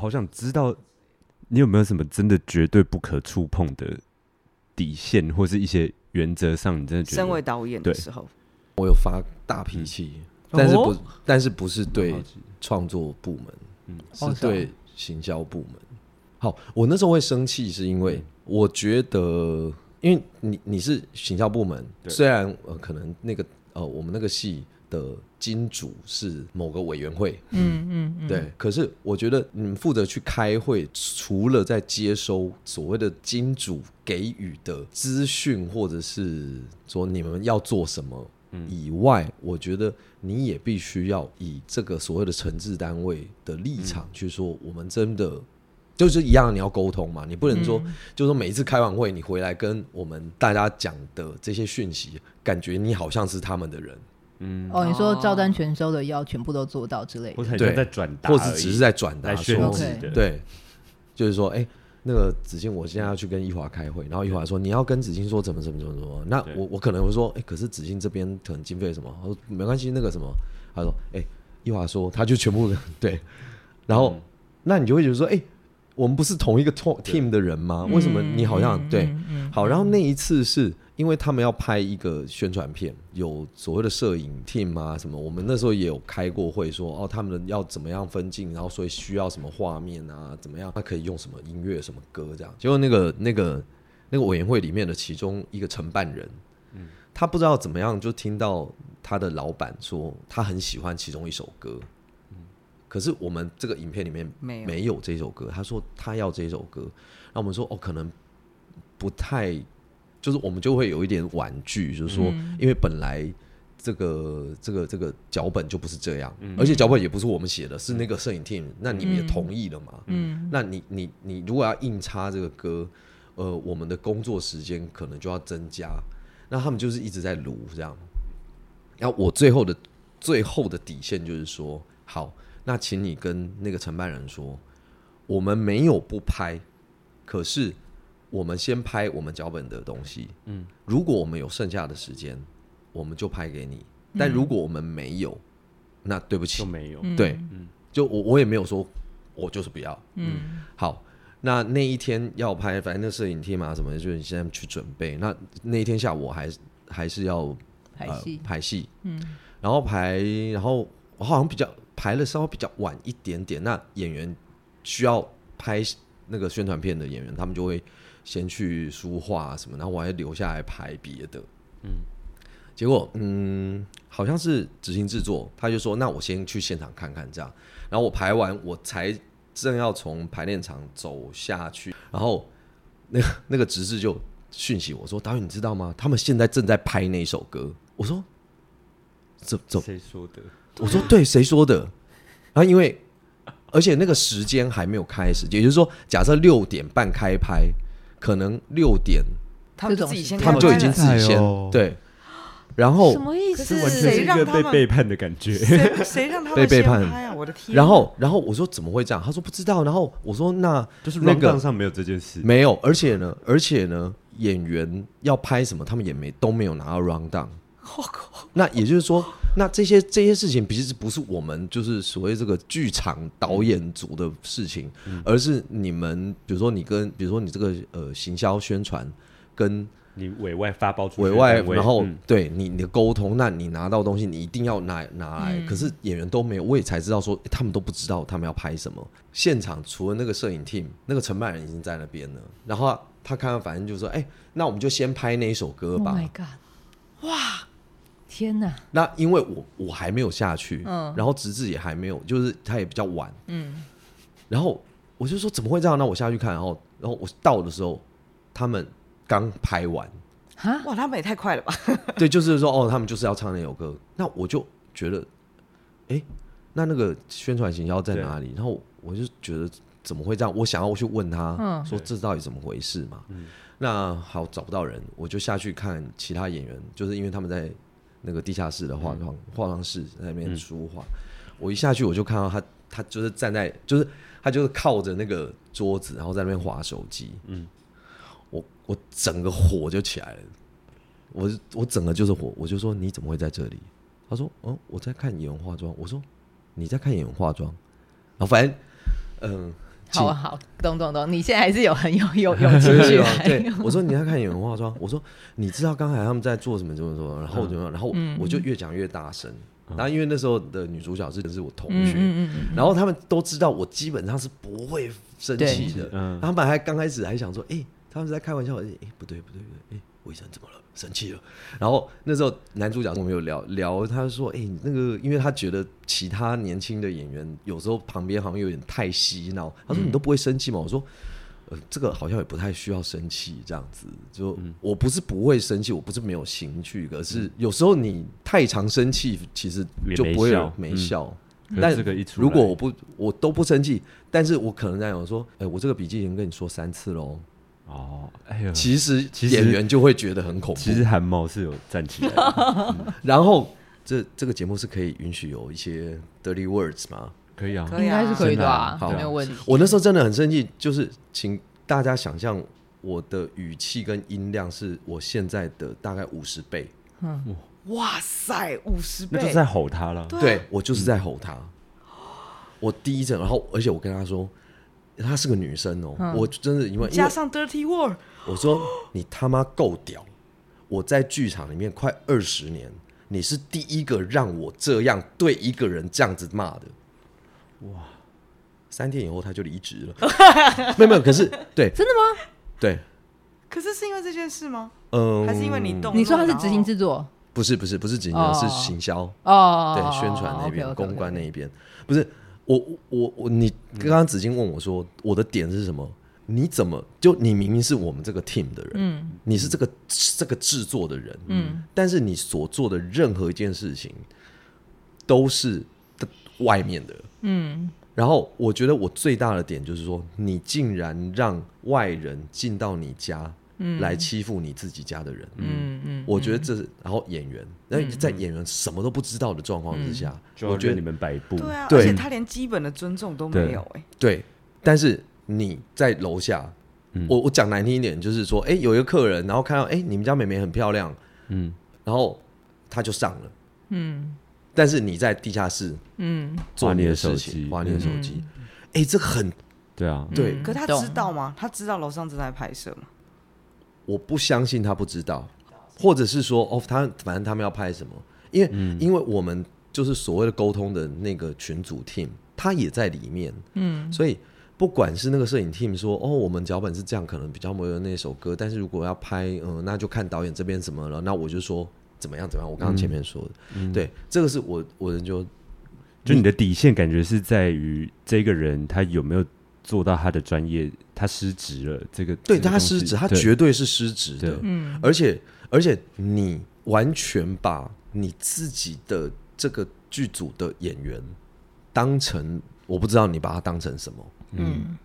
好想知道，你有没有什么真的绝对不可触碰的底线，或是一些原则上，你真的觉得？身为导演的时候，我有发大脾气，嗯、但是不，哦、但是不是对创作部门，嗯，是对行销部门。好，我那时候会生气，是因为我觉得，因为你你是行销部门，虽然呃可能那个呃我们那个戏的金主是某个委员会，嗯嗯嗯，对，可是我觉得你们负责去开会，除了在接收所谓的金主给予的资讯，或者是说你们要做什么以外，我觉得你也必须要以这个所谓的承制单位的立场去说，我们真的。就是一样，你要沟通嘛，你不能说，嗯、就是说每一次开完会，你回来跟我们大家讲的这些讯息，感觉你好像是他们的人。嗯，哦，你说照单全收的要全部都做到之类的，对，在转达，或者只是在转达说，说对，就是说，哎、欸，那个子敬，我现在要去跟易华开会，然后易华说你要跟子敬说怎么怎么怎么怎么，那我我可能会说，哎、欸，可是子敬这边可能经费什么，我说没关系，那个什么，他说，哎、欸，易华说他就全部 对，然后、嗯、那你就会觉得说，哎、欸。我们不是同一个 team 的人吗？为什么你好像对？好，然后那一次是因为他们要拍一个宣传片，有所谓的摄影 team 啊什么。我们那时候也有开过会，说哦，他们要怎么样分镜，然后所以需要什么画面啊，怎么样？他可以用什么音乐、什么歌这样。结果那个那个那个委员会里面的其中一个承办人，嗯他不知道怎么样就听到他的老板说他很喜欢其中一首歌。嗯可是我们这个影片里面没有这首歌，他说他要这首歌，那我们说哦，可能不太，就是我们就会有一点婉拒，就是说，因为本来这个这个这个脚本就不是这样，而且脚本也不是我们写的，是那个摄影 team，那你们也同意了嘛？嗯，那你你你如果要硬插这个歌，呃，我们的工作时间可能就要增加，那他们就是一直在撸这样，然后我最后的最后的底线就是说，好。那请你跟那个承办人说，我们没有不拍，可是我们先拍我们脚本的东西。嗯，如果我们有剩下的时间，我们就拍给你。但如果我们没有，那对不起，就没有。对，嗯就我我也没有说，我就是不要。嗯，好，那那一天要拍，反正那摄影厅嘛什么，就是你现在去准备。那那一天下午我还还是要排戏，排戏。嗯，然后排，然后我好像比较。排了稍微比较晚一点点，那演员需要拍那个宣传片的演员，他们就会先去书画什么，然后我还留下来排别的。嗯，结果嗯，好像是执行制作，他就说那我先去现场看看这样，然后我排完，我才正要从排练场走下去，然后那个那个执事就讯息我说：“导演，你知道吗？他们现在正在拍那首歌。”我说：“怎怎谁说的？”我说对，谁说的？然后因为，而且那个时间还没有开始，也就是说，假设六点半开拍，可能六点他们自己先，他们就已经自己先对。然后什么意思？完全是一个被背叛的感觉。谁谁让他们被背叛啊？我的天！然后，然后我说怎么会这样？他说不知道。然后我说那就是那个上没有这件事，没有。而且呢，而且呢，演员要拍什么，他们也没都没有拿到 rundown。我靠！那也就是说。那这些这些事情，其实不是我们就是所谓这个剧场导演组的事情，嗯、而是你们，比如说你跟，比如说你这个呃行销宣传，跟你委外发包出委外，然后、嗯、对你你的沟通，那你拿到东西，你一定要拿拿来。嗯、可是演员都没有，我也才知道说，他们都不知道他们要拍什么。现场除了那个摄影 team，那个承办人已经在那边了。然后他，看到反正就说，哎、欸，那我们就先拍那一首歌吧。Oh my God！哇！天呐！那因为我我还没有下去，嗯，然后直至也还没有，就是他也比较晚，嗯，然后我就说怎么会这样？那我下去看，然后然后我到的时候，他们刚拍完，啊，哇，他们也太快了吧？对，就是说哦，他们就是要唱那首歌，那我就觉得，哎，那那个宣传行销在哪里？然后我就觉得怎么会这样？我想要去问他，嗯，说这到底怎么回事嘛？嗯，那好，找不到人，我就下去看其他演员，就是因为他们在。那个地下室的化妆化妆室在那边梳化，嗯、我一下去我就看到他，他就是站在，就是他就是靠着那个桌子，然后在那边划手机。嗯，我我整个火就起来了，我我整个就是火，我就说你怎么会在这里？他说，哦，我在看演员化妆。我说你在看演员化妆？然后反正嗯，好好，懂懂懂。你现在还是有很有 有有情绪。对，我说你要看演员化妆，我说你知道刚才他们在做什么怎么怎么，然后怎么，然后我就越讲越大声。然后因为那时候的女主角是是我同学，然后他们都知道我基本上是不会生气的。他们还刚开始还想说，哎，他们是在开玩笑，哎，不对不对不对，哎，魏晨怎么了？生气了，然后那时候男主角跟我们有聊聊，他说：“哎、欸，那个，因为他觉得其他年轻的演员有时候旁边好像有点太嬉闹。他说：‘你都不会生气吗？’我说：‘呃，这个好像也不太需要生气，这样子。就我不是不会生气，我不是没有情绪，可是有时候你太常生气，其实就不会有没效。但如果我不我都不生气，但是我可能在想说：‘哎、欸，我这个笔记已经跟你说三次喽。’哦，哎呦，其实演员就会觉得很恐怖。其实汗毛是有站起来的，嗯、然后这这个节目是可以允许有一些 dirty words 吗？可以啊，应该是可以的啊，好没有问题。我那时候真的很生气，就是请大家想象我的语气跟音量是我现在的大概五十倍。嗯，哇塞，五十倍，那就是在吼他了。对，对我就是在吼他。嗯、我第一阵，然后而且我跟他说。她是个女生哦，嗯、我真的因为加上 dirty word，我说 你他妈够屌！我在剧场里面快二十年，你是第一个让我这样对一个人这样子骂的。哇！三天以后他就离职了，没有没有，可是对，真的吗？对，可是是因为这件事吗？嗯，还是因为你动？你说他是执行制作？不是不是不是执行的，是行销哦，对，宣传那边、公关那一边，不是。我我我，你刚刚子金问我说，我的点是什么？你怎么就你明明是我们这个 team 的人，嗯，你是这个这个制作的人，嗯，但是你所做的任何一件事情都是外面的，嗯。然后我觉得我最大的点就是说，你竟然让外人进到你家。来欺负你自己家的人，嗯嗯，我觉得这是，然后演员，那在演员什么都不知道的状况之下，我觉得你们摆布，对啊，而且他连基本的尊重都没有，哎，对。但是你在楼下，我我讲难听一点，就是说，哎，有一个客人，然后看到，哎，你们家妹妹很漂亮，嗯，然后他就上了，嗯，但是你在地下室，嗯，做你的手机，玩你的手机，哎，这很，对啊，对。可他知道吗？他知道楼上正在拍摄吗？我不相信他不知道，或者是说哦，他反正他们要拍什么，因为、嗯、因为我们就是所谓的沟通的那个群组 team，他也在里面，嗯，所以不管是那个摄影 team 说哦，我们脚本是这样，可能比较没有那首歌，但是如果要拍，嗯、呃，那就看导演这边怎么了，那我就说怎么样怎么样，我刚刚前面说的，嗯、对，这个是我我就就你的底线感觉是在于这个人他有没有。做到他的专业，他失职了。这个对他失职，他绝对是失职的。嗯，而且而且你完全把你自己的这个剧组的演员当成，我不知道你把他当成什么。嗯，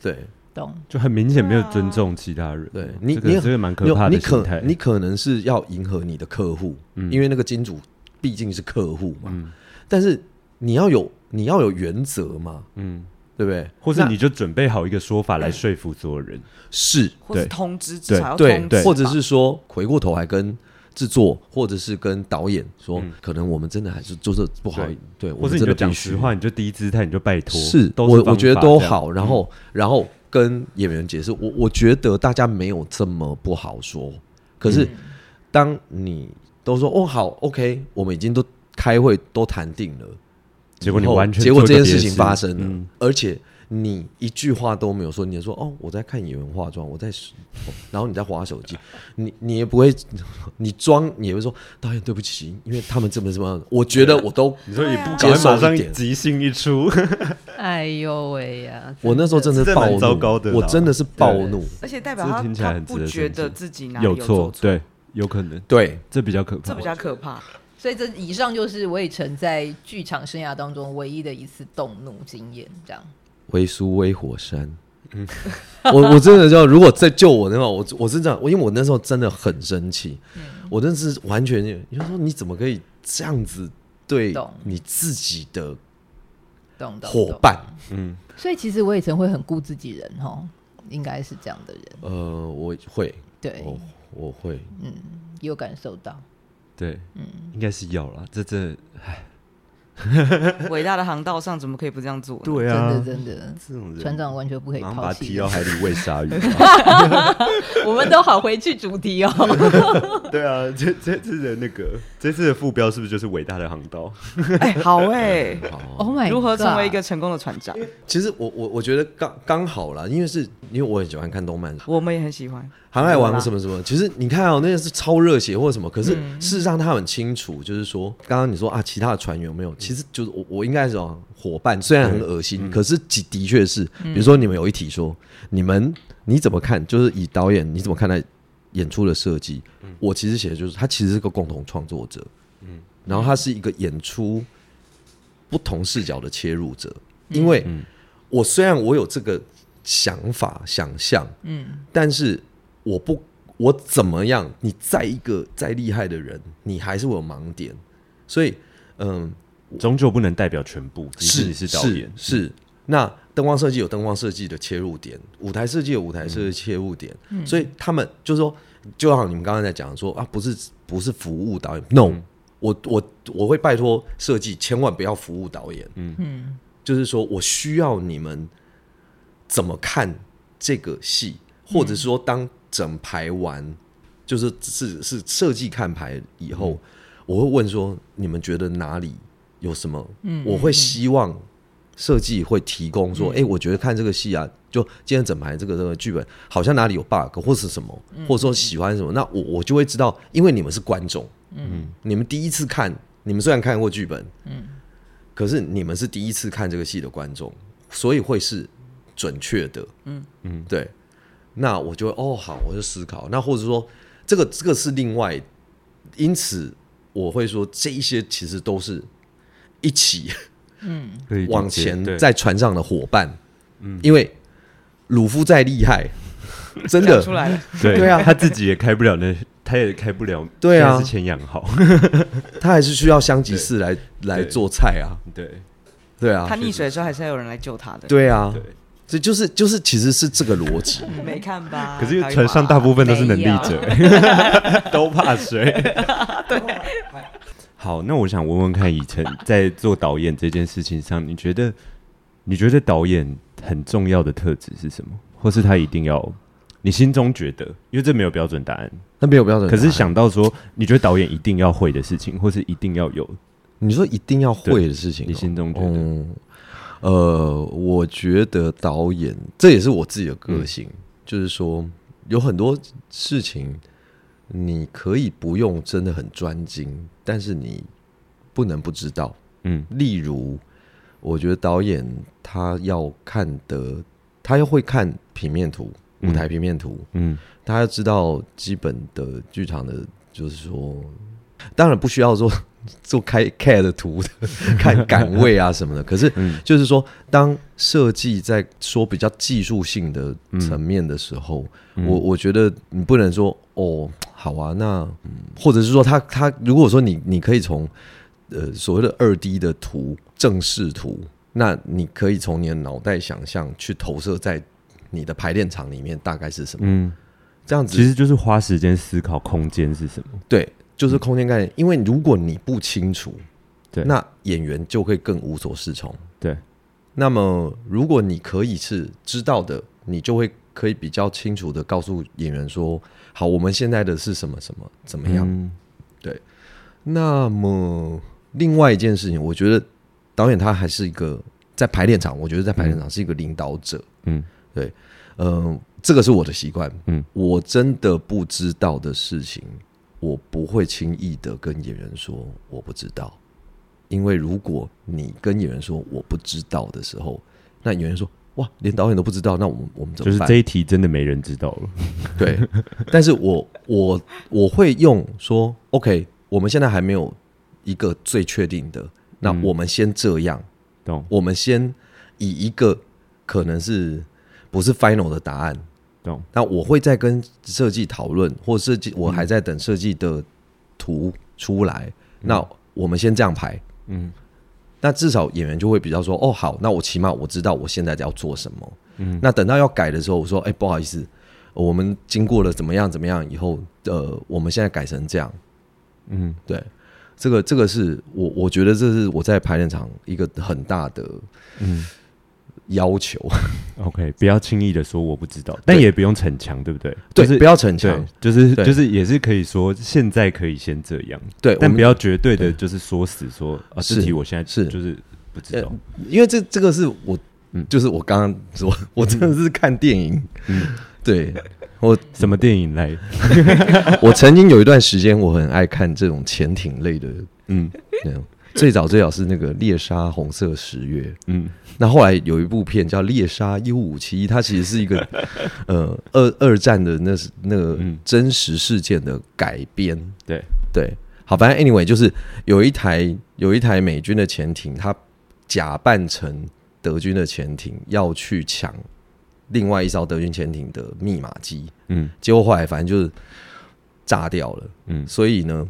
对，懂，就很明显没有尊重其他人。对你，你这个蛮可怕的。你可你可能是要迎合你的客户，因为那个金主毕竟是客户嘛。嗯，但是你要有你要有原则嘛。嗯。对不对？或是你就准备好一个说法来说服所有人，是，或者通知，至少要通知，或者是说回过头来跟制作，或者是跟导演说，可能我们真的还是就是不好，对，或者你就讲实话，你就低姿态，你就拜托，是，我我觉得都好，然后然后跟演员解释，我我觉得大家没有这么不好说，可是当你都说哦好，OK，我们已经都开会都谈定了。结果你完全，结果这件事情发生了，嗯、而且你一句话都没有说，你就说哦，我在看演员化妆，我在，然后你在划手机，你你也不会，你装你也会说导演对不起，因为他们这么这么，我觉得我都你说你不接受，马上即兴一出，哎呦喂呀！我那时候真的。是暴怒，糟糕的，我真的是暴怒，而且代表他他不觉得自己哪里有错，对，有可能，对，这比较可怕，这比较可怕。所以这以上就是魏晨在剧场生涯当中唯一的一次动怒经验，这样。微苏微火山，嗯，我我真的就如果再救我的话，我我是这样，我因为我那时候真的很生气，嗯、我真的是完全，你说你怎么可以这样子对你自己的伙伴？嗯，所以其实魏晨会很顾自己人哈，应该是这样的人。呃，我会，对，我我会，嗯，有感受到。对，嗯，应该是要了。这这，唉，伟大的航道上怎么可以不这样做？对啊，真的真的，这种船长完全不可以抛弃，把他踢到海里喂鲨鱼。我们都好回去主题哦。对啊，这这次的那个这次的副标是不是就是伟大的航道？哎，好哎，Oh my，如何成为一个成功的船长？其实我我我觉得刚刚好啦，因为是因为我很喜欢看动漫，我们也很喜欢。航海王什么什么，其实你看哦，那个是超热血或者什么，可是事实上他很清楚，就是说，刚刚你说啊，其他的船员有没有？其实就是我我应该是伙伴，虽然很恶心，可是的确是，比如说你们有一题说，你们你怎么看？就是以导演你怎么看待演出的设计？我其实写的就是他其实是个共同创作者，嗯，然后他是一个演出不同视角的切入者，因为我虽然我有这个想法想象，嗯，但是。我不，我怎么样？你再一个再厉害的人，你还是会有盲点。所以，嗯，终究不能代表全部。是，你是导演，是。是那灯光设计有灯光设计的切入点，舞台设计有舞台设计切入点。嗯、所以他们就是说，就好像你们刚刚在讲说啊，不是不是服务导演。No，、嗯、我我我会拜托设计，千万不要服务导演。嗯嗯，就是说我需要你们怎么看这个戏，或者是说当。整排完，就是是是设计看牌以后，嗯、我会问说：你们觉得哪里有什么？嗯，我会希望设计会提供说：哎、我觉得看这个戏啊，就今天整排这个这个剧本好像哪里有 bug 或是什么，嗯、或者说喜欢什么，那我我就会知道，因为你们是观众，嗯，你们第一次看，你们虽然看过剧本，嗯，可是你们是第一次看这个戏的观众，所以会是准确的，嗯嗯，对。那我就哦好，我就思考。那或者说，这个这个是另外，因此我会说，这一些其实都是一起嗯往前在船上的伙伴。嗯，因为鲁夫再厉害，真的出来了。对对啊，他自己也开不了那，他也开不了。对啊，是前养好，他还是需要香吉士来来做菜啊。对对啊，他溺水的时候还是要有人来救他的。对啊。这就是就是，其实是这个逻辑。没看吧？可是船上大部分都是能力者，都怕水。对。好，那我想问问看，以晨在做导演这件事情上，你觉得你觉得导演很重要的特质是什么？或是他一定要？你心中觉得？因为这没有标准答案，那没有标准答案。可是想到说，你觉得导演一定要会的事情，或是一定要有？你说一定要会的事情，你心中觉得？嗯呃，我觉得导演这也是我自己的个性，嗯、就是说有很多事情你可以不用真的很专精，但是你不能不知道。嗯，例如，我觉得导演他要看的，他要会看平面图、舞台平面图，嗯，他要知道基本的剧场的，就是说，当然不需要说。做开 CAD 图的，看岗位啊什么的。可是，就是说，当设计在说比较技术性的层面的时候，嗯、我我觉得你不能说哦，好啊，那，嗯、或者是说他，他他如果说你你可以从呃所谓的二 D 的图正视图，那你可以从你的脑袋想象去投射在你的排练场里面大概是什么？嗯，这样子其实就是花时间思考空间是什么。对。就是空间概念，因为如果你不清楚，对，那演员就会更无所适从。对，那么如果你可以是知道的，你就会可以比较清楚的告诉演员说：“好，我们现在的是什么什么怎么样？”嗯、对。那么另外一件事情，我觉得导演他还是一个在排练场，我觉得在排练场是一个领导者。嗯，对，嗯、呃，这个是我的习惯。嗯，我真的不知道的事情。我不会轻易的跟演员说我不知道，因为如果你跟演员说我不知道的时候，那演员说哇，连导演都不知道，那我们我们怎么办？就是这一题真的没人知道了。对，但是我我我会用说，OK，我们现在还没有一个最确定的，那我们先这样，懂？我们先以一个可能是不是 final 的答案。那我会再跟设计讨论，或设计我还在等设计的图出来。嗯、那我们先这样排，嗯，那至少演员就会比较说，哦，好，那我起码我知道我现在要做什么。嗯，那等到要改的时候，我说，哎、欸，不好意思，我们经过了怎么样怎么样以后，呃，我们现在改成这样。嗯，对。这个这个是我我觉得这是我在排练场一个很大的嗯要求。OK，不要轻易的说我不知道，但也不用逞强，对不对？对，就是、不要逞强，就是就是也是可以说现在可以先这样，对，但不要绝对的就是说死说啊，这题我现在是。就是不知道，因为这这个是我嗯，就是我刚刚说，我真的是看电影，嗯，对。我什么电影来？我曾经有一段时间，我很爱看这种潜艇类的，嗯，最早最早是那个《猎杀红色十月》，嗯，那后来有一部片叫《猎杀 U 五七》，它其实是一个呃二二战的那是那个真实事件的改编，对。对，好，反正 anyway 就是有一台有一台美军的潜艇，它假扮成德军的潜艇要去抢。另外一艘德军潜艇的密码机，嗯，结果后来反正就是炸掉了，嗯，所以呢，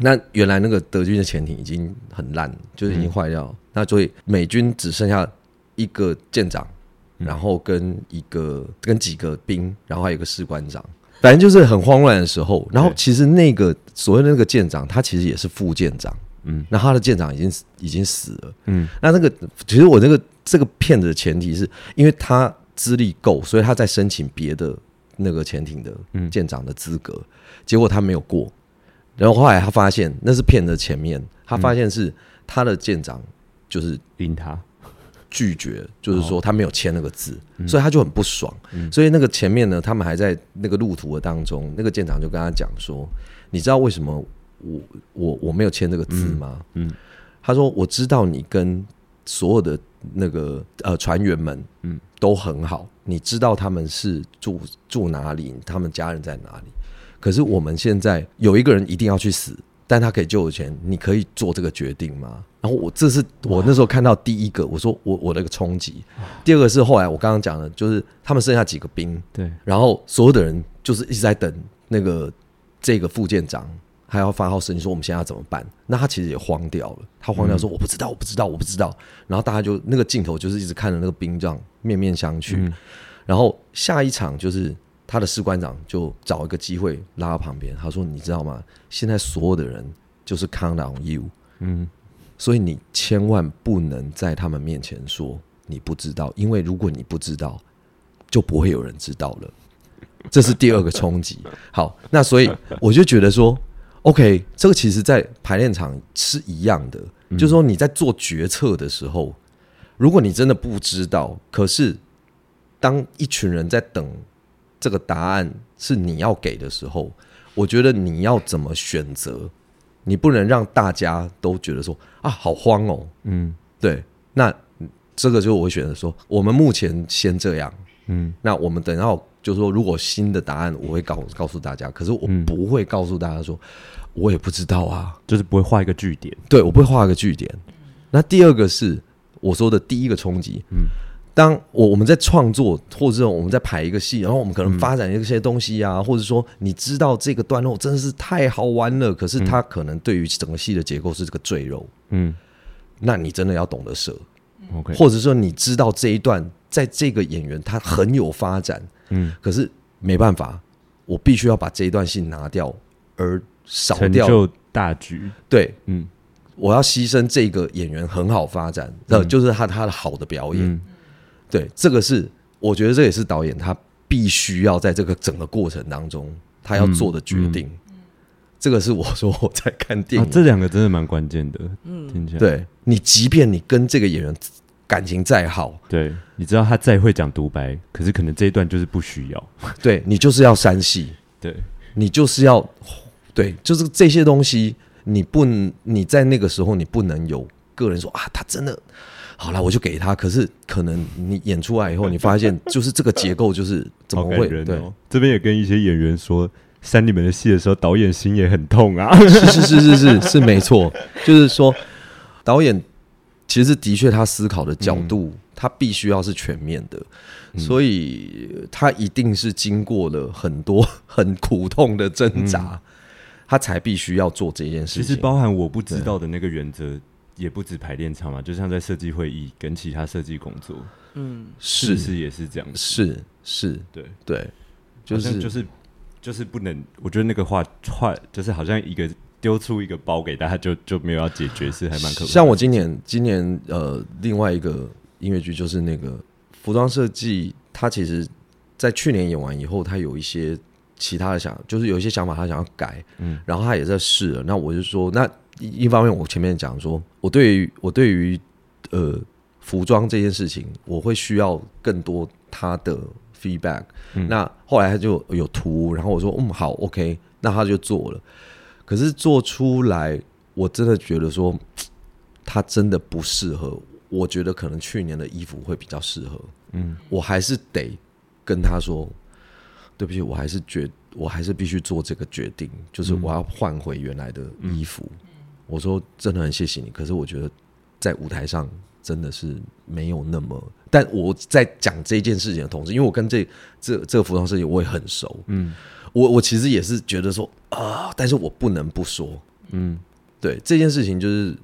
那原来那个德军的潜艇已经很烂，就是已经坏掉，嗯，那所以美军只剩下一个舰长，然后跟一个跟几个兵，然后还有一个士官长，反正就是很慌乱的时候。然后其实那个所谓的那个舰长，他其实也是副舰长，嗯，那他的舰长已经已经死了，嗯，那那个其实我这个这个骗子的前提是因为他。资历够，所以他在申请别的那个潜艇的舰长的资格，嗯，结果他没有过。然后后来他发现那是骗的前面，他发现是他的舰长就是阴他拒绝，就是说他没有签那个字，所以他就很不爽。所以那个前面呢，他们还在那个路途的当中，那个舰长就跟他讲说：“你知道为什么我我我没有签这个字吗？”嗯，他说：“我知道你跟所有的。”那个呃，船员们嗯都很好，你知道他们是住住哪里，他们家人在哪里。可是我们现在有一个人一定要去死，但他可以救我钱，你可以做这个决定吗？然后我这是我那时候看到第一个，我说我我的一个冲击。第二个是后来我刚刚讲的，就是他们剩下几个兵，对，然后所有的人就是一直在等那个这个副舰长。还要发号施令说我们现在要怎么办？那他其实也慌掉了，他慌掉说我不知道，我不知道，我不知道。然后大家就那个镜头就是一直看着那个兵这样面面相觑。嗯、然后下一场就是他的士官长就找一个机会拉到旁边，他说：“你知道吗？现在所有的人就是 count on you，嗯，所以你千万不能在他们面前说你不知道，因为如果你不知道，就不会有人知道了。这是第二个冲击。好，那所以我就觉得说。” OK，这个其实，在排练场是一样的，嗯，就是说你在做决策的时候，如果你真的不知道，可是当一群人在等这个答案是你要给的时候，我觉得你要怎么选择？你不能让大家都觉得说啊，好慌哦，嗯，对，那这个就我会选择说，我们目前先这样，嗯，那我们等到。就是说，如果新的答案，我会告告诉大家。可是我不会告诉大家说，我也不知道啊，就是不会画一个句点。对，我不会画一个句点。那第二个是我说的第一个冲击。嗯，当我我们在创作，或者我们在排一个戏，然后我们可能发展一些东西啊，或者说你知道这个段落真的是太好玩了，可是它可能对于整个戏的结构是这个赘肉。嗯，那你真的要懂得舍。OK，或者说你知道这一段在这个演员他很有发展。嗯，可是没办法，我必须要把这一段戏拿掉，而少掉成就大局。对，嗯，我要牺牲这个演员很好发展，那、嗯，就是他他的好的表演。嗯、对，这个是我觉得这也是导演他必须要在这个整个过程当中他要做的决定。嗯嗯、这个是我说我在看电影，啊、这两个真的蛮关键的。嗯，听起来，对你，即便你跟这个演员。感情再好，对，你知道他再会讲独白，可是可能这一段就是不需要，对你就是要删戏，对你就是要，对，就是这些东西，你不，你在那个时候你不能有个人说啊，他真的好了，我就给他。可是可能你演出来以后，你发现就是这个结构就是怎么会？哦、对，这边也跟一些演员说，删你们的戏的时候，导演心也很痛啊。是是是是是是没错，就是说导演。其实的确，他思考的角度，嗯、他必须要是全面的，嗯、所以他一定是经过了很多 很苦痛的挣扎，嗯、他才必须要做这件事情。其实包含我不知道的那个原则，也不止排练场嘛，就像在设计会议跟其他设计工作，嗯，是。是也是这样，是是，对。对，就是就是就是不能，我觉得那个话串就是好像一个丢出一个包给大家就就没有要解决，是还蛮可怕。像我今年今年呃，另外一个音乐剧就是那个服装设计，他其实在去年演完以后，他有一些其他的想，就是有一些想法，他想要改，嗯，然后他也在试了。那我就说，那一一方面我前面讲说，我对于我对于呃服装这件事情，我会需要更多他的 feedback。嗯，那后来他就有图，然后我说，嗯，好，OK，那他就做了。可是做出来，我真的觉得说，他真的不适合。我觉得可能去年的衣服会比较适合。嗯，我还是得跟他说，对不起，我还是觉，我还是必须做这个决定，就是我要换回原来的衣服。我说真的很谢谢你，可是我觉得在舞台上真的是没有那么。但我在讲这件事情的同时，因为我跟这这这个服装设计我也很熟，嗯。我我其实也是觉得说啊，但是我不能不说，嗯，对这件事情就是，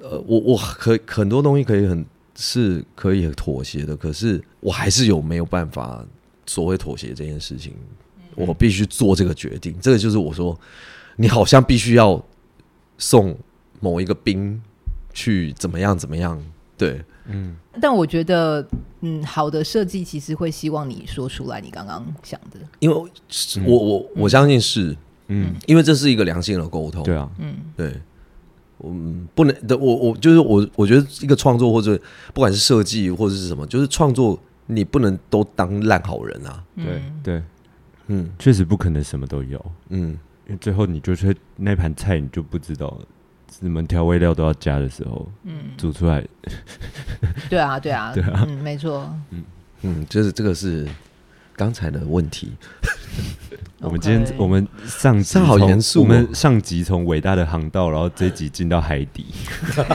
呃，我我可很多东西可以很是可以妥协的，可是我还是有没有办法所谓妥协这件事情，我必须做这个决定。这个就是我说，你好像必须要送某一个兵去怎么样怎么样，对。嗯，但我觉得，嗯，好的设计其实会希望你说出来你刚刚想的，因为我我我相信是，嗯，因为这是一个良性的沟通，对啊，嗯，对，嗯，不能的，我我就是我，我觉得一个创作或者不管是设计或者是什么，就是创作，你不能都当烂好人啊，对对，嗯，确实不可能什么都有，嗯，因为最后你就是那盘菜你就不知道了。什么调味料都要加的时候，嗯，煮出来，对啊，对啊，对啊，嗯，没错，嗯嗯，就是这个是刚才的问题。我们今天我们上集好严肃，我们上集从伟大的航道，然后这一集进到海底，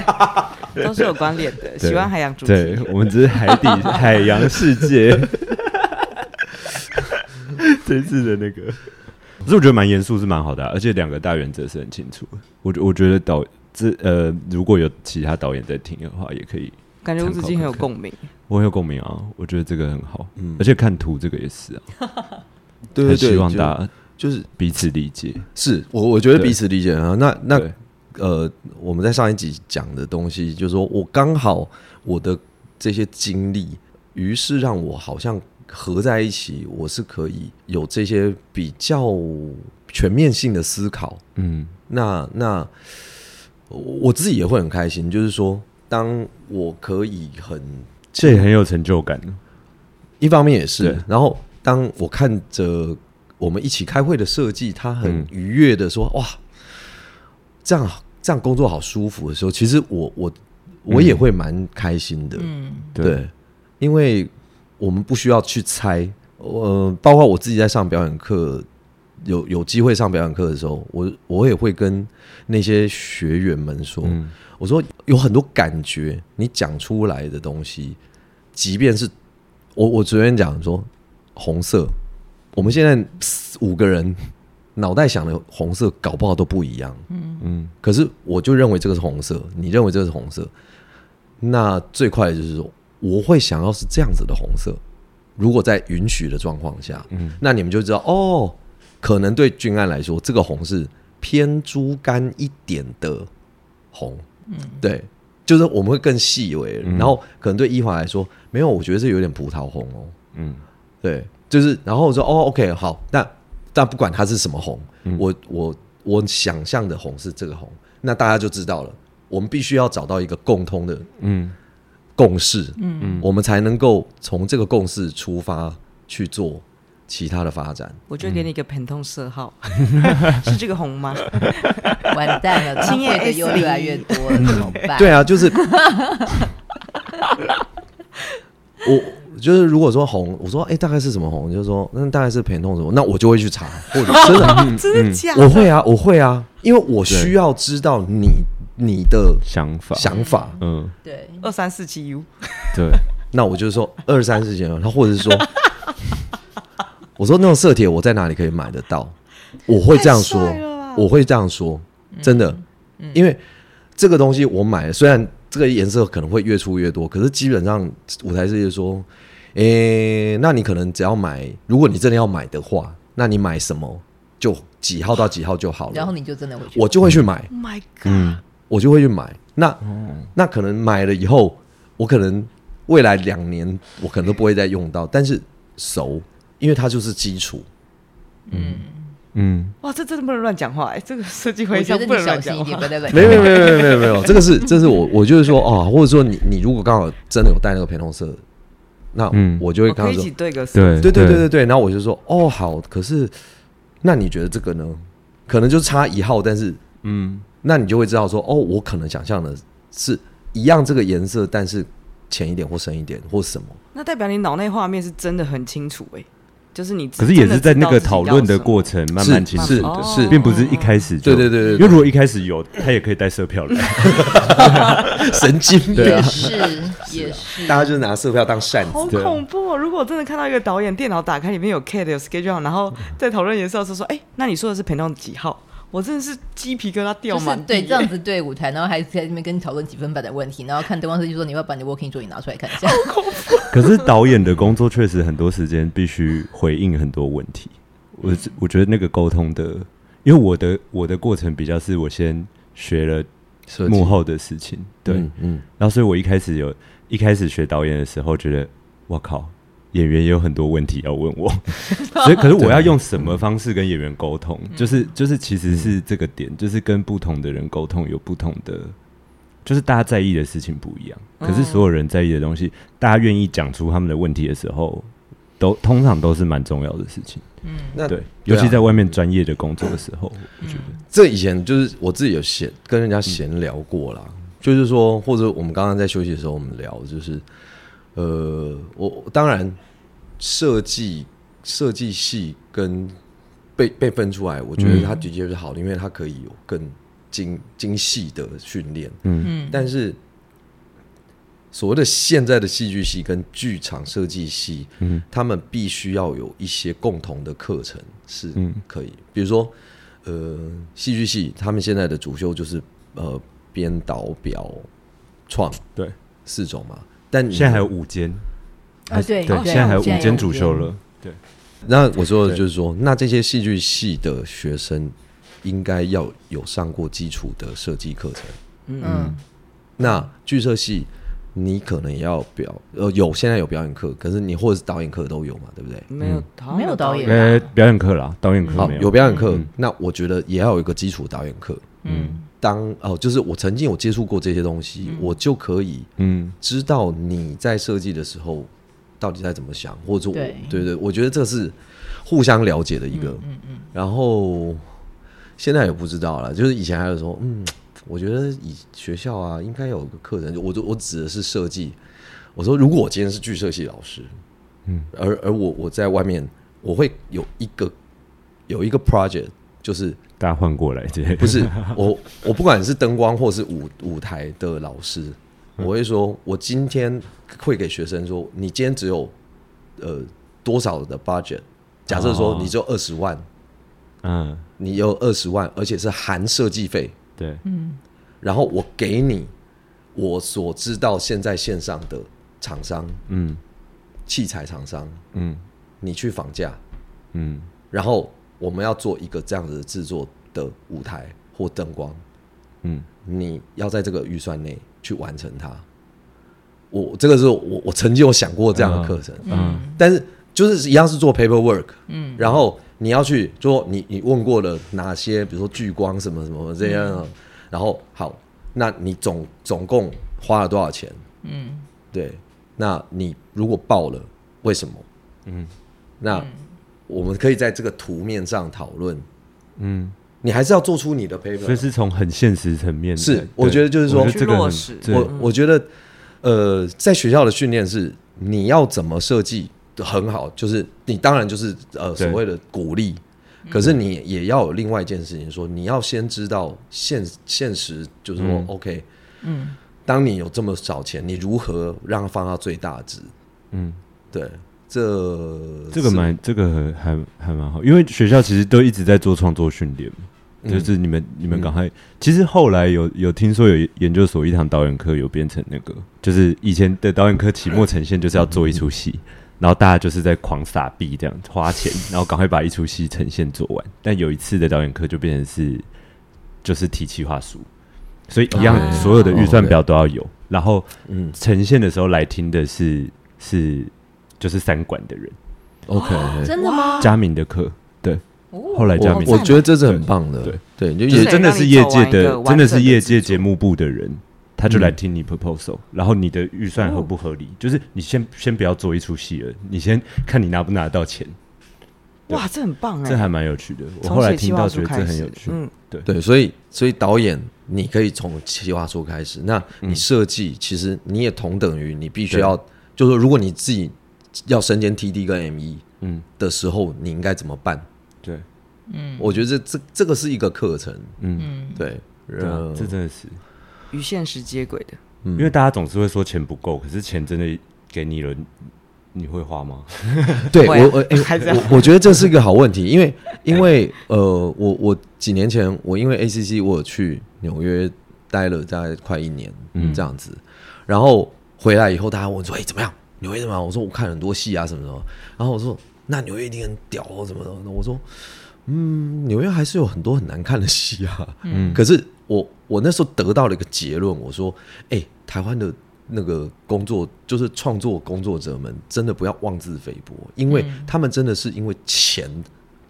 都是有关联的。喜欢海洋主题，对，我们只是海底海洋世界。这次的那个。可是我觉得蛮严肃是蛮好的，啊，而且两个大原则是很清楚的。我我觉得导这呃，如果有其他导演在听的话，也可以感觉吴子敬很有共鸣。我很有共鸣啊，我觉得这个很好，嗯，而且看图这个也是啊。对对对，希望大家就是彼此理解。是我我觉得彼此理解啊。那那呃，我们在上一集讲的东西，就是说我刚好我的这些经历，于是让我好像。合在一起，我是可以有这些比较全面性的思考。嗯，那那我自己也会很开心，就是说，当我可以很，这也很有成就感。一方面也是，然后当我看着我们一起开会的设计，他很愉悦的说：“哇，这样这样工作好舒服”的时候，其实我我我也会蛮开心的。嗯，对，因为。我们不需要去猜，呃，包括我自己在上表演课，有有机会上表演课的时候，我我也会跟那些学员们说，嗯、我说有很多感觉，你讲出来的东西，即便是我我昨天讲说红色，我们现在五个人脑袋想的红色，搞不好都不一样，嗯嗯，可是我就认为这个是红色，你认为这个是红色，那最快的就是说。我会想要是这样子的红色，如果在允许的状况下，嗯，那你们就知道哦，可能对君安来说，这个红是偏猪肝一点的红，嗯，对，就是我们会更细微，嗯，然后可能对依华来说，没有，我觉得这有点葡萄红哦，嗯，对，就是，然后我说哦，OK，好，那但不管它是什么红，嗯，我我我想象的红是这个红，那大家就知道了，我们必须要找到一个共通的，嗯。共识，嗯嗯，我们才能够从这个共识出发去做其他的发展。我就给你一个疼痛色号，是这个红吗？完蛋了，青叶的又越来越多了，怎么办？对啊，就是 我就是如果说红，我说哎、欸，大概是什么红？就是说那大概是疼痛什么？那我就会去查，或者真的，真的假的？我会啊，我会啊，因为我需要知道你。你的想法，想法，嗯，对，二三四七 U，对，那我就说二三四七 U，他或者是说，我说那种色铁我在哪里可以买得到？我会这样说，我会这样说，真的，因为这个东西我买了，虽然这个颜色可能会越出越多，可是基本上舞台设计说，诶，那你可能只要买，如果你真的要买的话，那你买什么就。几号到几号就好了。然后你就真的会去，我就会去买。Oh my god！我就会去买。那那可能买了以后，我可能未来两年我可能都不会再用到，但是熟，因为它就是基础。嗯。嗯，哇，这真的不能乱讲话哎！这个设计会议不能乱讲话。没有没有没有没有没有没有，这个是这是我我就是说哦，或者说你你如果刚好真的有带那个陪同色，那我就会刚好说对个对对对对对，然后我就说哦好，可是那你觉得这个呢？可能就差一号，但是嗯，那你就会知道说哦，我可能想象的是一样这个颜色，但是浅一点或深一点或什么。那代表你脑内画面是真的很清楚哎。就是你，可是也是在那个讨论的过程慢慢清楚的，是，并不是一开始就。对对对对，因为如果一开始有，他也可以带色票来。神经病。也是也是，大家就拿色票当扇子。好恐怖哦！如果真的看到一个导演电脑打开，里面有 CAD 有 schedule，然后在讨论颜色的时候说：“哎，那你说的是陪同几号？”我真的是鸡皮疙瘩掉满。对，这样子对舞台，然后还在那边跟你讨论几分版的问题，然后看灯光师就说：“你要把你的 working 桌椅拿出来看一下。”好恐怖。可是导演的工作确实很多时间必须回应很多问题。我我觉得那个沟通的，因为我的我的过程比较是我先学了幕后的事情，对，嗯，然后所以我一开始有一开始学导演的时候，觉得我靠。演员也有很多问题要问我，所以可是我要用什么方式跟演员沟通？就是就是其实是这个点，就是跟不同的人沟通有不同的，就是大家在意的事情不一样。可是所有人在意的东西，大家愿意讲出他们的问题的时候，都通常都是蛮重要的事情。嗯，那对，尤其在外面专业的工作的时候，我觉得这以前就是我自己有闲跟人家闲聊过啦，就是说或者我们刚刚在休息的时候，我们聊就是。呃，我当然设计设计系跟被被分出来，我觉得它的确是好的，嗯、因为它可以有更精精细的训练。嗯，但是所谓的现在的戏剧系跟剧场设计系，嗯，他们必须要有一些共同的课程是可以，嗯、比如说呃，戏剧系他们现在的主修就是呃编导表创对。四种嘛。但现在还有五间啊，对对，现在还有五间主修了。对，那我说的就是说，那这些戏剧系的学生应该要有上过基础的设计课程。嗯，那剧社系你可能也要表呃有现在有表演课，可是你或者是导演课都有嘛，对不对？没有，没有导演呃表演课啦，导演课好有表演课，那我觉得也要有一个基础导演课。嗯。当哦，就是我曾经有接触过这些东西，嗯、我就可以嗯知道你在设计的时候到底在怎么想，或者我对对对，我觉得这是互相了解的一个。嗯嗯。嗯然后现在也不知道了，就是以前还有说，嗯，我觉得以学校啊应该有个课程，我我指的是设计。我说如果我今天是剧社系老师，嗯，而而我我在外面我会有一个有一个 project。就是大家换过来，不是我，我不管是灯光或是舞舞台的老师，我会说，我今天会给学生说，你今天只有呃多少的 budget？假设说你只有二十万，嗯，你有二十万，而且是含设计费，对，嗯，然后我给你我所知道现在线上的厂商，嗯，器材厂商，嗯，你去仿价，嗯，然后。我们要做一个这样子的制作的舞台或灯光，嗯，你要在这个预算内去完成它。我这个是我我曾经有想过这样的课程，嗯，但是就是一样是做 paperwork，嗯，然后你要去做你你问过了哪些，比如说聚光什么什么这样，嗯，然后好，那你总总共花了多少钱？嗯，对，那你如果报了，为什么？嗯，那。我们可以在这个图面上讨论，嗯，你还是要做出你的 paper，所以是从很现实层面。是，我觉得就是说，这个很，我我觉得，呃，在学校的训练是你要怎么设计很好，就是你当然就是呃所谓的鼓励，可是你也要有另外一件事情，说你要先知道现现实，就是说 OK，嗯，当你有这么少钱，你如何让它放到最大值？嗯，对。这这个蛮这个还还还蛮好，因为学校其实都一直在做创作训练，嗯、就是你们你们赶快、嗯、其实后来有有听说有研究所一堂导演课有变成那个，就是以前的导演课期末呈现就是要做一出戏，然后大家就是在狂撒币这样花钱，然后赶快把一出戏呈现做完。但有一次的导演课就变成是就是提企划书，所以一样、哦、所有的预算表都要有，哦、然后嗯。呈现的时候来听的是是就是三馆的人，OK，真的吗？嘉明的课，对，哦后来嘉明我我觉得这是很棒的，对对，也真的是业界的，真的是业界节目。部的人。他就来听你 proposal，、嗯、然后你的预算合不合理？哦、就是你先先不要做一出戏了，你先看你拿不拿得到钱。哇，这很棒哎，这还蛮有趣的。我后来听到觉得这很有趣。嗯，对对，所以所以导演你可以从企划书开始，那你设计、嗯、其实你也同等于你必须要，就是说如果你自己要身兼 TD 跟 ME 嗯的时候，嗯、你应该怎么办？对，嗯，我觉得这这这个是一个课程。嗯，对，对、啊，这真的是。与现实接轨的，因为大家总是会说钱不够，可是钱真的给你了，你会花吗？对我，我、欸，我我觉得这是一个好问题，因为因为呃，我我几年前我因为 ACC 我有去纽约待了大概快一年，嗯，这样子，然后回来以后，大家问说，哎、欸，怎么样？纽约怎么？我说我看很多戏啊，什么什么，然后我说那纽约一定很屌哦，什么的，我说。嗯，纽约还是有很多很难看的戏啊。嗯，可是我我那时候得到了一个结论，我说，哎、欸，台湾的那个工作就是创作工作者们，真的不要妄自菲薄，因为他们真的是因为钱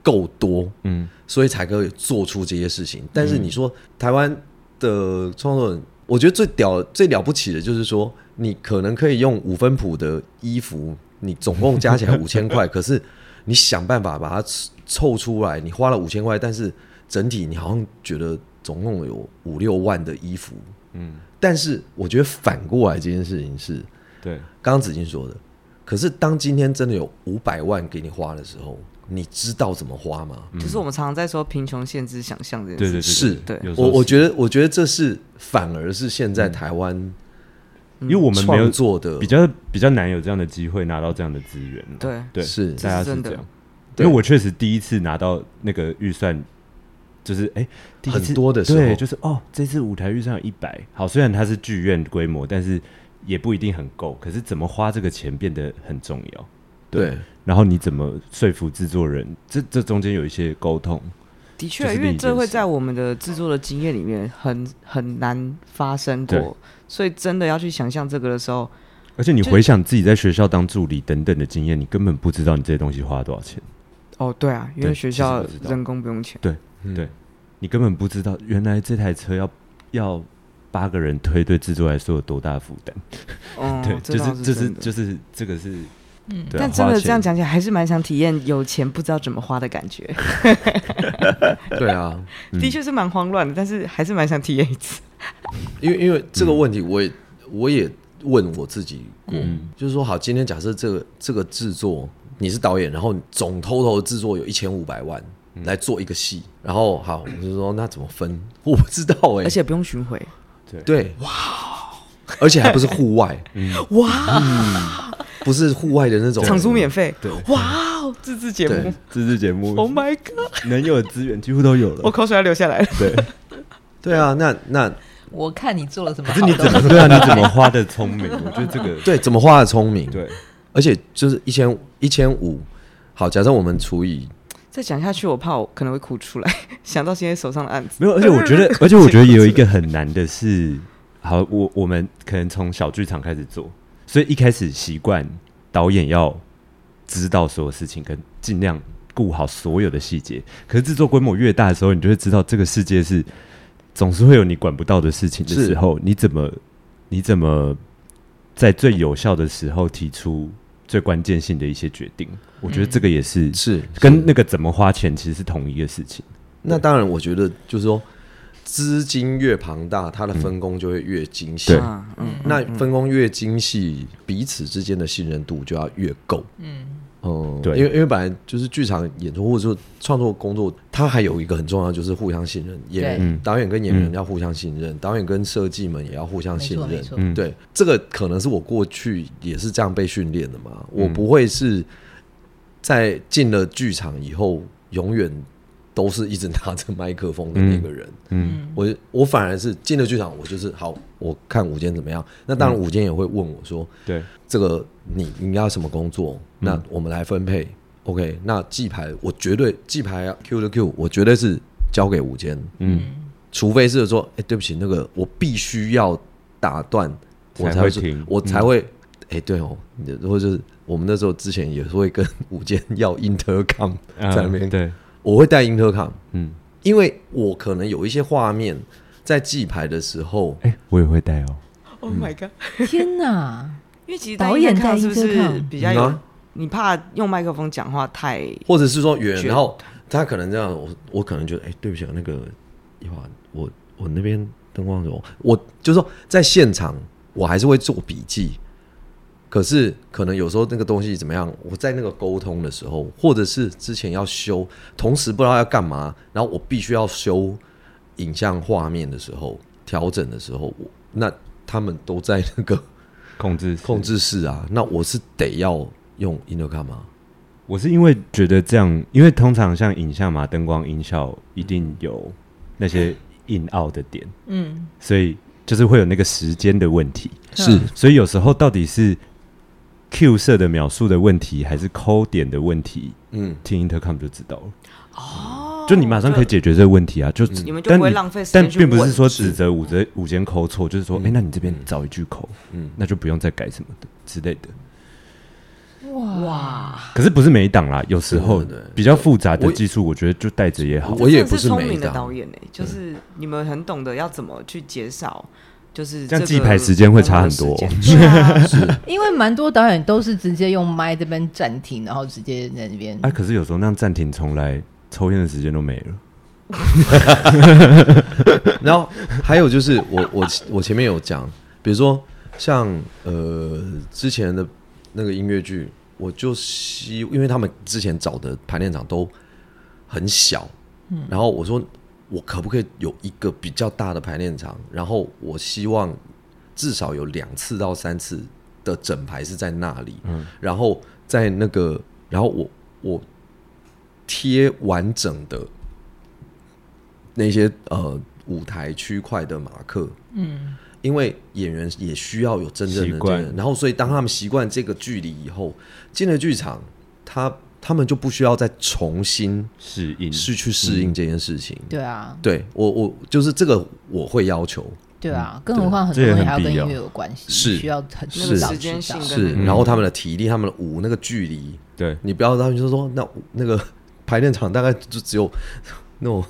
够多，嗯，所以才可以做出这些事情。但是你说台湾的创作人，我觉得最屌最了不起的就是说，你可能可以用五分谱的衣服，你总共加起来 五千块，可是你想办法把它。凑出来，你花了五千块，但是整体你好像觉得总共有五六万的衣服，嗯，但是我觉得反过来这件事情是，对，刚刚子金说的，可是当今天真的有五百万给你花的时候，你知道怎么花吗？就是我们常常在说贫穷限制想象这件事，是，对，我我觉得我觉得这是反而是现在台湾，因为我们没有做的。比较比较难有这样的机会拿到这样的资源，对对，是大家是这样。对因为我确实第一次拿到那个预算，就是哎，第一次很多的时候，对，就是哦，这次舞台预算有一百，好，虽然它是剧院规模，但是也不一定很够。可是怎么花这个钱变得很重要，对。对。然后你怎么说服制作人？这这中间有一些沟通，的确，因为这会在我们的制作的经验里面很很难发生过，所以真的要去想象这个的时候，而且你回想自己在学校当助理等等的经验，你根本不知道你这些东西花了多少钱。哦，对啊，因为学校人工不用钱。对，对，你根本不知道，原来这台车要要八个人推，对制作来说有多大负担。哦，对，就是就是就是这个是，嗯，但真的这样讲起来，还是蛮想体验有钱不知道怎么花的感觉。对啊，的确是蛮慌乱的，但是还是蛮想体验一次。因为因为这个问题，我也我也问我自己过，就是说，好，今天假设这个这个制作。你是导演，然后总 total 制作有一千五百万来做一个戏，嗯、然后好，我就说那怎么分？我不知道哎、欸，而且不用巡回，对。对，哇，而且还不是户外，嗯、哇、嗯，不是户外的那种场租免费，对，哇哦，自制节目，自制节目，Oh my god，能有的资源几乎都有了，我口水要流下来了，对，对啊，那那我看你做了什么，可是你怎么对啊？你怎么花的聪明？我觉得这个对，怎么花的聪明？对。而且就是一千一千五，好，假设我们除以，再讲下去，我怕我可能会哭出来。想到现在手上的案子，没有，而且我觉得，而且我觉得也有一个很难的是，好，我我们可能从小剧场开始做，所以一开始习惯导演要知道所有事情，跟尽量顾好所有的细节。可是制作规模越大的时候，你就会知道这个世界是总是会有你管不到的事情的时候，你怎么你怎么在最有效的时候提出。最关键性的一些决定，我觉得这个也是是跟那个怎么花钱其实是同一个事情。那当然，我觉得就是说，资金越庞大，它的分工就会越精细。嗯，那分工越精细，彼此之间的信任度就要越够。嗯。哦，对，因为因为本来就是剧场演出或者说创作工作，它还有一个很重要，就是互相信任。演员导演跟演员要互相信任，导演跟设计们也要互相信任。对，这个可能是我过去也是这样被训练的嘛。我不会是在进了剧场以后，永远都是一直拿着麦克风的那个人。嗯，我我反而是进了剧场，我就是好，我看舞间怎么样。那当然，舞间也会问我说：“对，这个你你要什么工作？那我们来分配。OK，那记牌我绝对记牌啊，Q 的 Q，我绝对是交给舞间。嗯，除非是说，哎，对不起，那个我必须要打断，我才会停，我才会。哎，对哦，如果就是我们那时候之前也是会跟舞间要 intercom 在那边，对，我会带 intercom，嗯，因为我可能有一些画面在记牌的时候，哎，我也会带哦。Oh my god！天哪，因为其实导演看是不是比较有？你怕用麦克风讲话太，或者是说远，然后他可能这样，我我可能觉得，哎，对不起，那个一会儿我我那边灯光有，我就是说在现场我还是会做笔记。可是，可能有时候那个东西怎么样？我在那个沟通的时候，或者是之前要修，同时不知道要干嘛，然后我必须要修影像画面的时候，调整的时候，我那他们都在那个 控制控制室啊。那我是得要用 intercom 吗？我是因为觉得这样，因为通常像影像嘛，灯光、音效一定有那些 in out 的点，嗯，所以就是会有那个时间的问题，是，所以有时候到底是。Q 色的描述的问题，还是抠点的问题？嗯，听 intercom 就知道了。哦，就你马上可以解决这个问题啊！就你们就不会浪费时间。但并不是说指责五折五间抠错，就是说，哎，那你这边找一句抠，嗯，那就不用再改什么的之类的。哇！可是不是每一档啦，有时候比较复杂的技术，我觉得就带着也好。我也不是聪明的导演呢，就是你们很懂得要怎么去减少。就是这样记牌时间会差很多，因为蛮多导演都是直接用麦这边暂停，然后直接在那边。哎，可是有时候那样暂停重来，抽烟的时间都没了。然后还有就是我我我前面有讲，比如说像呃之前的那个音乐剧，我就希因为他们之前找的排练场都很小，嗯，然后我说。我可不可以有一个比较大的排练场？然后我希望至少有两次到三次的整排是在那里。嗯，然后在那个，然后我我贴完整的那些呃舞台区块的马克。嗯，因为演员也需要有真正的这个，然后所以当他们习惯这个距离以后，进了剧场，他。他们就不需要再重新适应，是去适应这件事情。对啊，对我我就是这个我会要求。对啊，更何况很多东西还要跟音乐有关系，是需要很那个时间性。是，然后他们的体力、他们的舞那个距离，对你不要他们就说那那个排练场大概就只有那种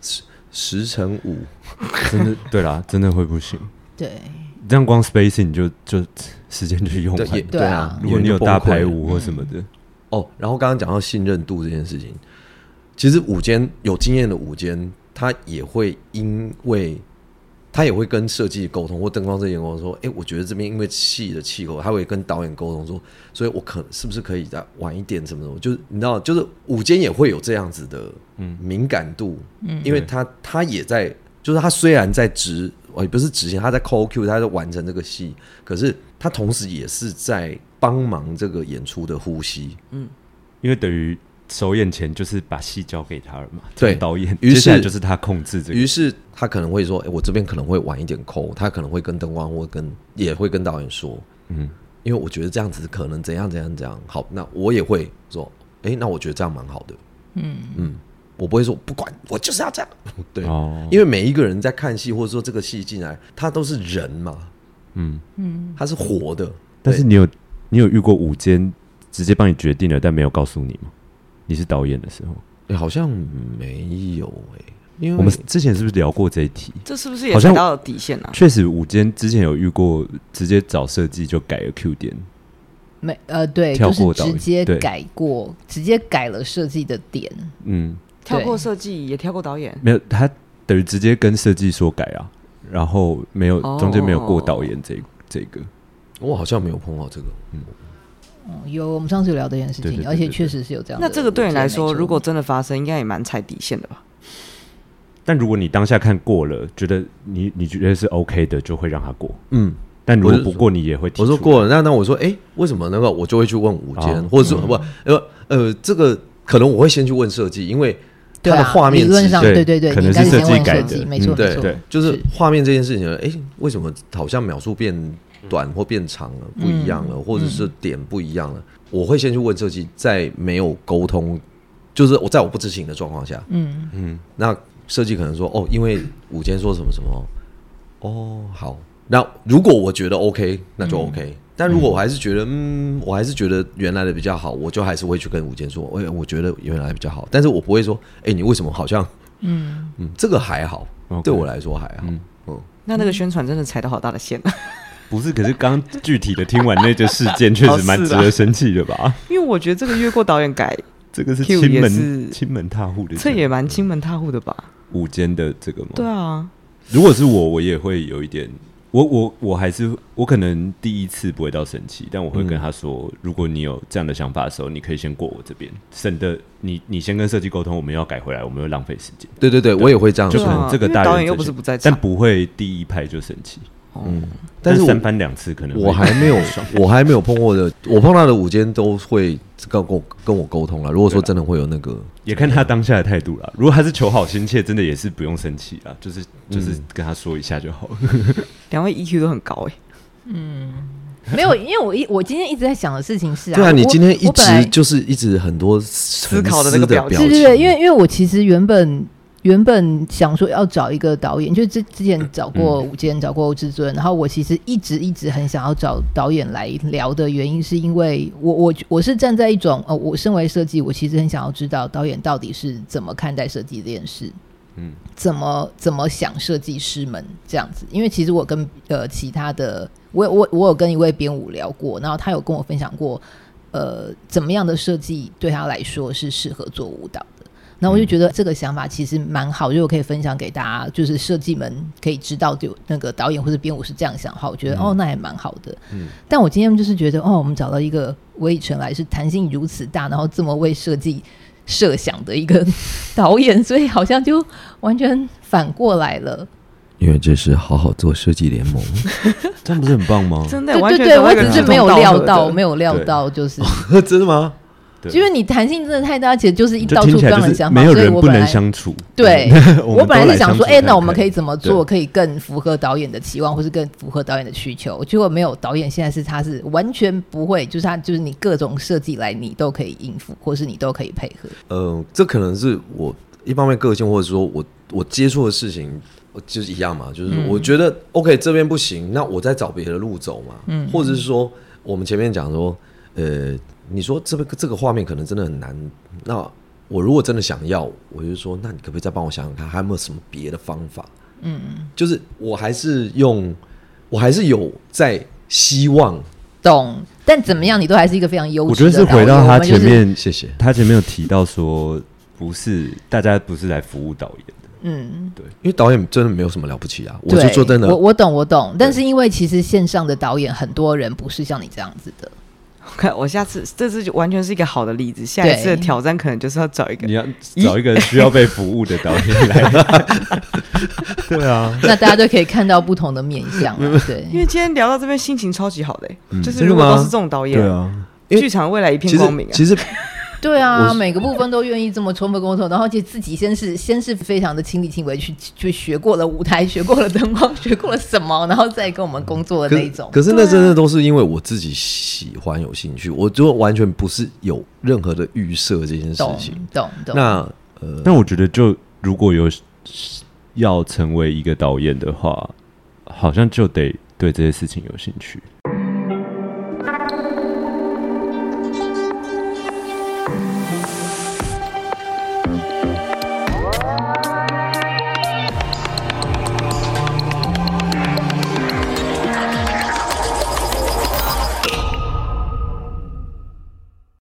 十十乘五，真的对啦，真的会不行。对，这样光 spacing 就就时间就用完。对啊，如果你有大排舞或什么的。哦，然后刚刚讲到信任度这件事情，其实舞间有经验的舞间，他也会因为，他也会跟设计沟通或灯光设计沟通说，哎，我觉得这边因为气的气候，他会跟导演沟通说，所以我可是不是可以再晚一点，什么什么，就是你知道，就是舞间也会有这样子的敏感度，嗯，因为他他也在，就是他虽然在执，也不是执行，他在 call Q，他在完成这个戏，可是他同时也是在。帮忙这个演出的呼吸，嗯，因为等于首演前就是把戏交给他了嘛，对，导演，于是就是他控制这个，于是他可能会说，哎，我这边可能会晚一点扣，他可能会跟灯光或跟也会跟导演说，嗯，因为我觉得这样子可能怎样怎样怎样，好，那我也会说，哎，那我觉得这样蛮好的，嗯。嗯，我不会说不管，我就是要这样，对，哦，因为每一个人在看戏或者说这个戏进来，他都是人嘛，嗯。嗯，他是活的，但是你有。你有遇过午间直接帮你决定了，但没有告诉你吗？你是导演的时候，哎、欸，好像没有哎、欸，因为我们之前是不是聊过这一题？这是不是也踩到了底线啊？确实，午间之前有遇过，直接找设计就改了 Q 点，没呃，对，跳过就是直接改过，直接改了设计的点，嗯，跳过设计也跳过导演，没有，他等于直接跟设计说改啊，然后没有中间没有过导演这个、这个。我好像没有碰到这个，嗯，有我们上次有聊这件事情，而且确实是有这样。那这个对你来说，如果真的发生，应该也蛮踩底线的吧？但如果你当下看过了，觉得你你觉得是 OK 的，就会让他过。嗯，但如果不过，你也会提。我说过了，那那我说，哎，为什么那个我就会去问舞监，或者说不呃呃，这个可能我会先去问设计，因为他的画面理论上，对对对对，可能是设计改的设计没错没对错，就是画面这件事情，哎，为什么好像秒数变短或变长了，不一样了，或者是点不一样了？我会先去问设计，在没有沟通，就是我在我不知情的状况下，嗯嗯，那设计可能说，哦，因为午间说什么什么，哦，好，那如果我觉得 OK，那就 OK。但如果我还是觉得，嗯，我还是觉得原来的比较好，我就还是会去跟午间说，哎，我觉得原来比较好。但是我不会说，哎，你为什么好像，嗯嗯，这个还好，对我来说还好。嗯，那那个宣传真的踩到好大的线。不是，可是刚具体的听完那个事件，确实蛮值得生气的吧？因为我觉得这个越过导演改，这个是亲门亲门踏户的，这也蛮亲门踏户的吧？午间的这个吗？对啊，如果是我，我也会有一点。我我我还是我可能第一次不会到生气，但我会跟他说，嗯、如果你有这样的想法的时候，你可以先过我这边，省得你你先跟设计沟通，我们要改回来，我们会浪费时间。对对对，对我也会这样，就可能这个导演又不是不在，但不会第一拍就生气。嗯，但是三番两次可能我还没有，我还没有碰过的，我碰到的午间都会跟我跟我沟通了。如果说真的会有那个，也看他当下的态度了。如果他是求好心切，真的也是不用生气啊，就是就是跟他说一下就好了。两位 EQ 都很高哎，嗯，没有，因为我一我今天一直在想的事情是啊，对啊，你今天一直就是一直很多思考的那个表情，对对对，因为因为我其实原本。原本想说要找一个导演，就之之前找过午间，找过欧志尊，然后我其实一直一直很想要找导演来聊的原因，是因为我我我是站在一种呃，我身为设计，我其实很想要知道导演到底是怎么看待设计这件事，嗯，怎么怎么想设计师们这样子，因为其实我跟呃其他的，我我我有跟一位编舞聊过，然后他有跟我分享过，呃，怎么样的设计对他来说是适合做舞蹈。那我就觉得这个想法其实蛮好，就我可以分享给大家，就是设计们可以知道，就那个导演或者编舞是这样想哈，我觉得、嗯、哦，那也蛮好的。嗯，但我今天就是觉得哦，我们找到一个魏逸晨来是弹性如此大，然后这么为设计设想的一个 导演，所以好像就完全反过来了。因为这是好好做设计联盟，这样不是很棒吗？真的，对对对，我只是没有料到，没有料到，就是真的吗？因为你弹性真的太大，其实就是一到处刚的想法，没有人不能相处。对，我本来是想说，哎，那我们可以怎么做，可以更符合导演的期望，或是更符合导演的需求？结果没有导演，现在是他是完全不会，就是他就是你各种设计来，你都可以应付，或是你都可以配合。嗯，这可能是我一方面个性，或者说我我接触的事情就是一样嘛，就是我觉得 OK 这边不行，那我再找别的路走嘛。嗯，或者是说我们前面讲说，呃。你说这个这个画面可能真的很难，那我如果真的想要，我就说，那你可不可以再帮我想想看，还有没有什么别的方法？嗯嗯，就是我还是用，我还是有在希望懂，但怎么样，你都还是一个非常优质的。我觉得是回到他前面，谢谢他前面有提到说，不是大家不是来服务导演的，嗯，对，因为导演真的没有什么了不起啊。我就说真的，我我懂我懂，但是因为其实线上的导演很多人不是像你这样子的。看，我下次这次就完全是一个好的例子。下一次的挑战可能就是要找一个，你要找一个需要被服务的导演来。对啊，那大家就可以看到不同的面相。对，因为今天聊到这边心情超级好的，就是如果都是这种导演，对啊，剧场未来一片光明啊。其实。对啊，每个部分都愿意这么充分沟通，然后就自己先是先是非常的亲力亲为去去学过了舞台，学过了灯光，学过了什么，然后再跟我们工作的那种。可是，可是那真的都是因为我自己喜欢有兴趣，我就完全不是有任何的预设这件事情。懂懂。那呃，但我觉得就如果有要成为一个导演的话，好像就得对这些事情有兴趣。